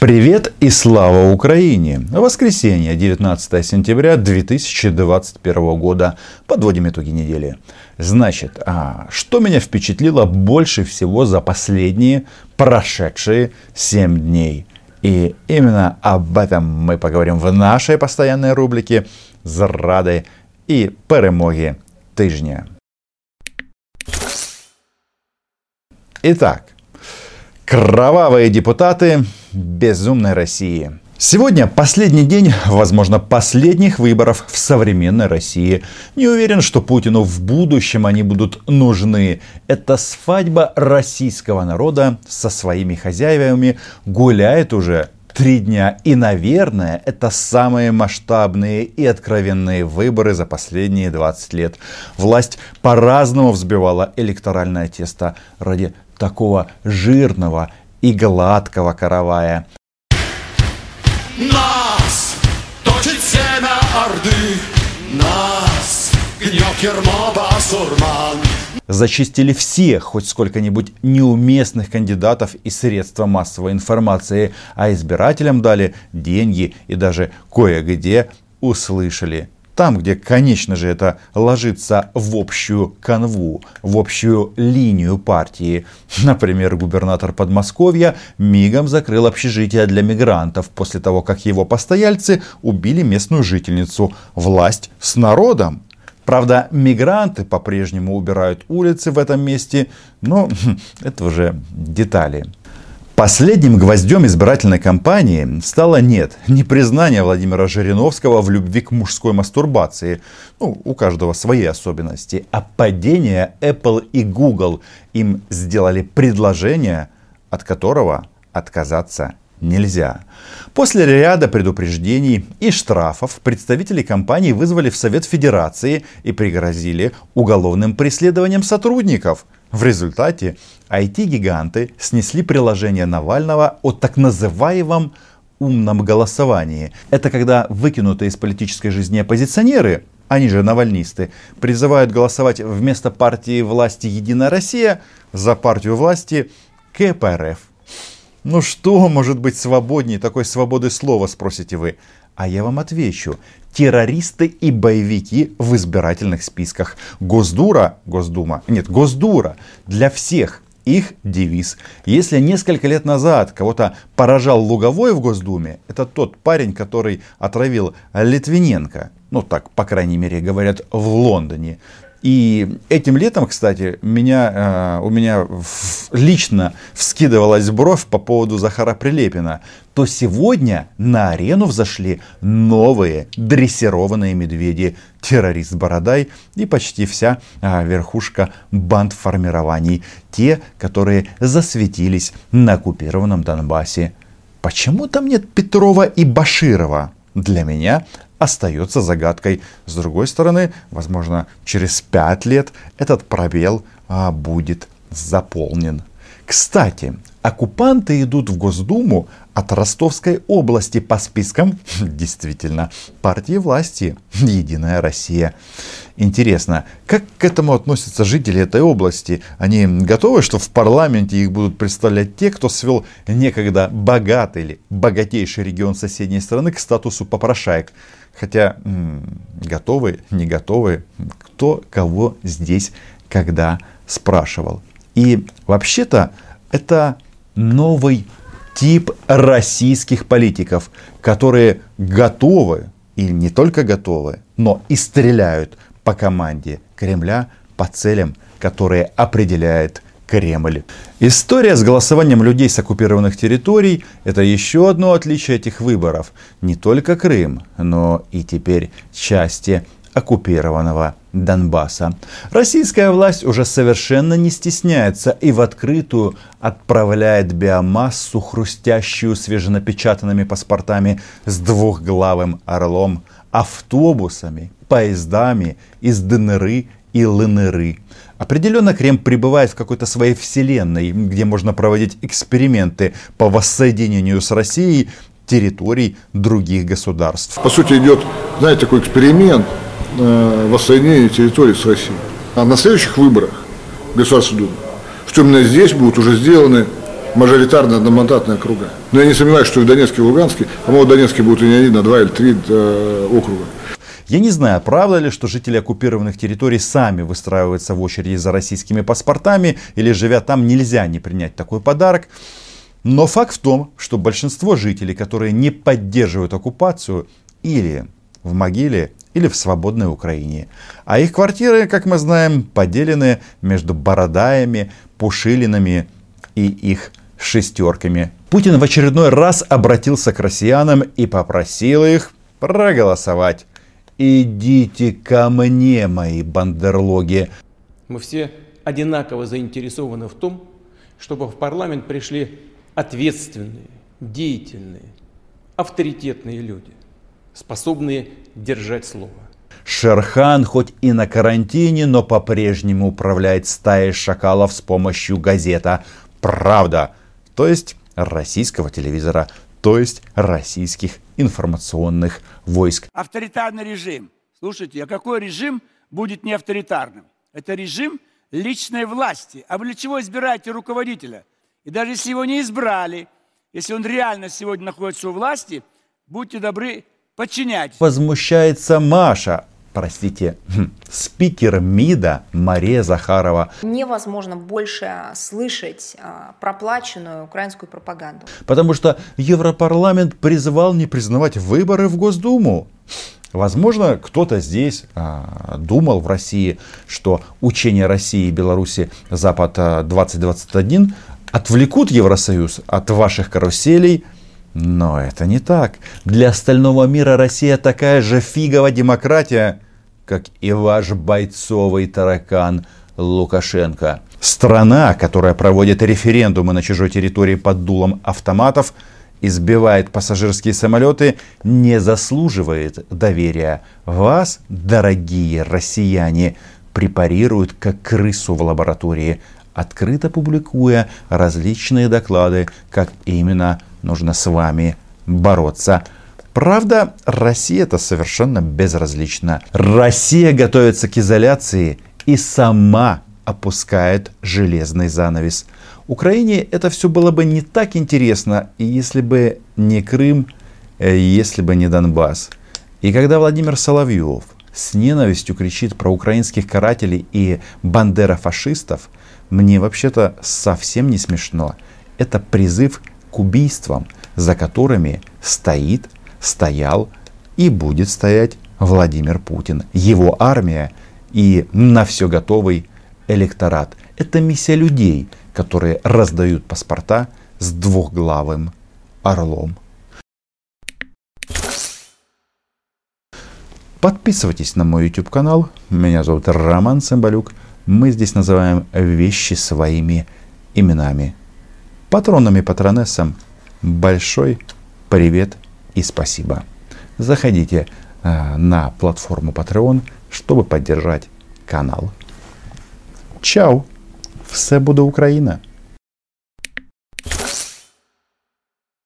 Привет и слава Украине! Воскресенье, 19 сентября 2021 года. Подводим итоги недели. Значит, а что меня впечатлило больше всего за последние прошедшие 7 дней? И именно об этом мы поговорим в нашей постоянной рубрике «Зради и перемоги тижня». Итак, кровавые депутаты безумной России. Сегодня последний день, возможно, последних выборов в современной России. Не уверен, что Путину в будущем они будут нужны. Это свадьба российского народа со своими хозяевами гуляет уже три дня. И, наверное, это самые масштабные и откровенные выборы за последние 20 лет. Власть по-разному взбивала электоральное тесто ради такого жирного и гладкого каравая. Нас точит семя Орды, нас гнет басурман. Зачистили всех хоть сколько-нибудь неуместных кандидатов и средства массовой информации, а избирателям дали деньги и даже кое-где услышали там, где, конечно же, это ложится в общую канву, в общую линию партии. Например, губернатор Подмосковья мигом закрыл общежитие для мигрантов после того, как его постояльцы убили местную жительницу. Власть с народом. Правда, мигранты по-прежнему убирают улицы в этом месте, но это уже детали. Последним гвоздем избирательной кампании стало нет, не признание Владимира Жириновского в любви к мужской мастурбации, ну, у каждого свои особенности, а падение Apple и Google. Им сделали предложение, от которого отказаться нельзя. После ряда предупреждений и штрафов представители компании вызвали в Совет Федерации и пригрозили уголовным преследованием сотрудников – в результате IT-гиганты снесли приложение Навального о так называемом умном голосовании. Это когда выкинутые из политической жизни оппозиционеры, они же навальнисты, призывают голосовать вместо партии власти «Единая Россия» за партию власти КПРФ. Ну что может быть свободнее такой свободы слова, спросите вы? А я вам отвечу. Террористы и боевики в избирательных списках. Госдура, Госдума, нет, Госдура для всех их девиз. Если несколько лет назад кого-то поражал Луговой в Госдуме, это тот парень, который отравил Литвиненко. Ну так, по крайней мере, говорят в Лондоне. И этим летом, кстати, меня, э, у меня лично вскидывалась бровь по поводу Захара Прилепина, то сегодня на арену взошли новые дрессированные медведи, террорист Бородай и почти вся а, верхушка банд формирований, те, которые засветились на оккупированном Донбассе. Почему там нет Петрова и Баширова? Для меня остается загадкой. С другой стороны, возможно, через пять лет этот пробел а, будет заполнен. Кстати, оккупанты идут в Госдуму от Ростовской области по спискам, действительно, партии власти «Единая Россия». Интересно, как к этому относятся жители этой области? Они готовы, что в парламенте их будут представлять те, кто свел некогда богатый или богатейший регион соседней страны к статусу попрошаек? Хотя готовы, не готовы, кто кого здесь когда спрашивал. И вообще-то это новый тип российских политиков, которые готовы, и не только готовы, но и стреляют по команде Кремля, по целям, которые определяет Кремль. История с голосованием людей с оккупированных территорий – это еще одно отличие этих выборов. Не только Крым, но и теперь части оккупированного Донбасса. Российская власть уже совершенно не стесняется и в открытую отправляет биомассу, хрустящую свеженапечатанными паспортами с двухглавым орлом, автобусами, поездами из ДНР и ЛНР. Определенно Крем пребывает в какой-то своей вселенной, где можно проводить эксперименты по воссоединению с Россией территорий других государств. По сути идет, знаете, такой эксперимент э, воссоединения территории с Россией. А на следующих выборах в Государственную Думу, что именно здесь будут уже сделаны мажоритарные одномандатные округа. Но я не сомневаюсь, что и в Донецке и Луганске, по-моему, в Донецке будут и не один, а два или три э, округа. Я не знаю, правда ли, что жители оккупированных территорий сами выстраиваются в очереди за российскими паспортами, или живя там нельзя не принять такой подарок. Но факт в том, что большинство жителей, которые не поддерживают оккупацию, или в могиле, или в свободной Украине. А их квартиры, как мы знаем, поделены между бородаями, пушилинами и их шестерками. Путин в очередной раз обратился к россиянам и попросил их проголосовать Идите ко мне, мои бандерлоги. Мы все одинаково заинтересованы в том, чтобы в парламент пришли ответственные, деятельные, авторитетные люди, способные держать слово. Шерхан хоть и на карантине, но по-прежнему управляет стаей шакалов с помощью газета «Правда», то есть российского телевизора, то есть российских информационных войск. Авторитарный режим. Слушайте, а какой режим будет не авторитарным? Это режим личной власти. А вы для чего избираете руководителя? И даже если его не избрали, если он реально сегодня находится у власти, будьте добры, подчинять. Возмущается Маша, простите, хм, спикер МИДа Мария Захарова. Невозможно больше слышать а, проплаченную украинскую пропаганду. Потому что Европарламент призывал не признавать выборы в Госдуму. Возможно, кто-то здесь а, думал в России, что учения России и Беларуси Запад 2021 отвлекут Евросоюз от ваших каруселей – но это не так. Для остального мира Россия такая же фиговая демократия, как и ваш бойцовый таракан Лукашенко. Страна, которая проводит референдумы на чужой территории под дулом автоматов, избивает пассажирские самолеты, не заслуживает доверия. Вас, дорогие россияне, препарируют как крысу в лаборатории, открыто публикуя различные доклады, как именно нужно с вами бороться. Правда, Россия это совершенно безразлично. Россия готовится к изоляции и сама опускает железный занавес. Украине это все было бы не так интересно, если бы не Крым, э, если бы не Донбасс. И когда Владимир Соловьев с ненавистью кричит про украинских карателей и бандера-фашистов, мне вообще-то совсем не смешно. Это призыв к убийствам, за которыми стоит, стоял и будет стоять Владимир Путин, его армия и на все готовый электорат. Это миссия людей, которые раздают паспорта с двухглавым орлом. Подписывайтесь на мой YouTube канал. Меня зовут Роман Цымбалюк. Мы здесь называем вещи своими именами. Патронам и патронессам большой привет и спасибо. Заходите э, на платформу Patreon, чтобы поддержать канал. Чао! Все буде Україна!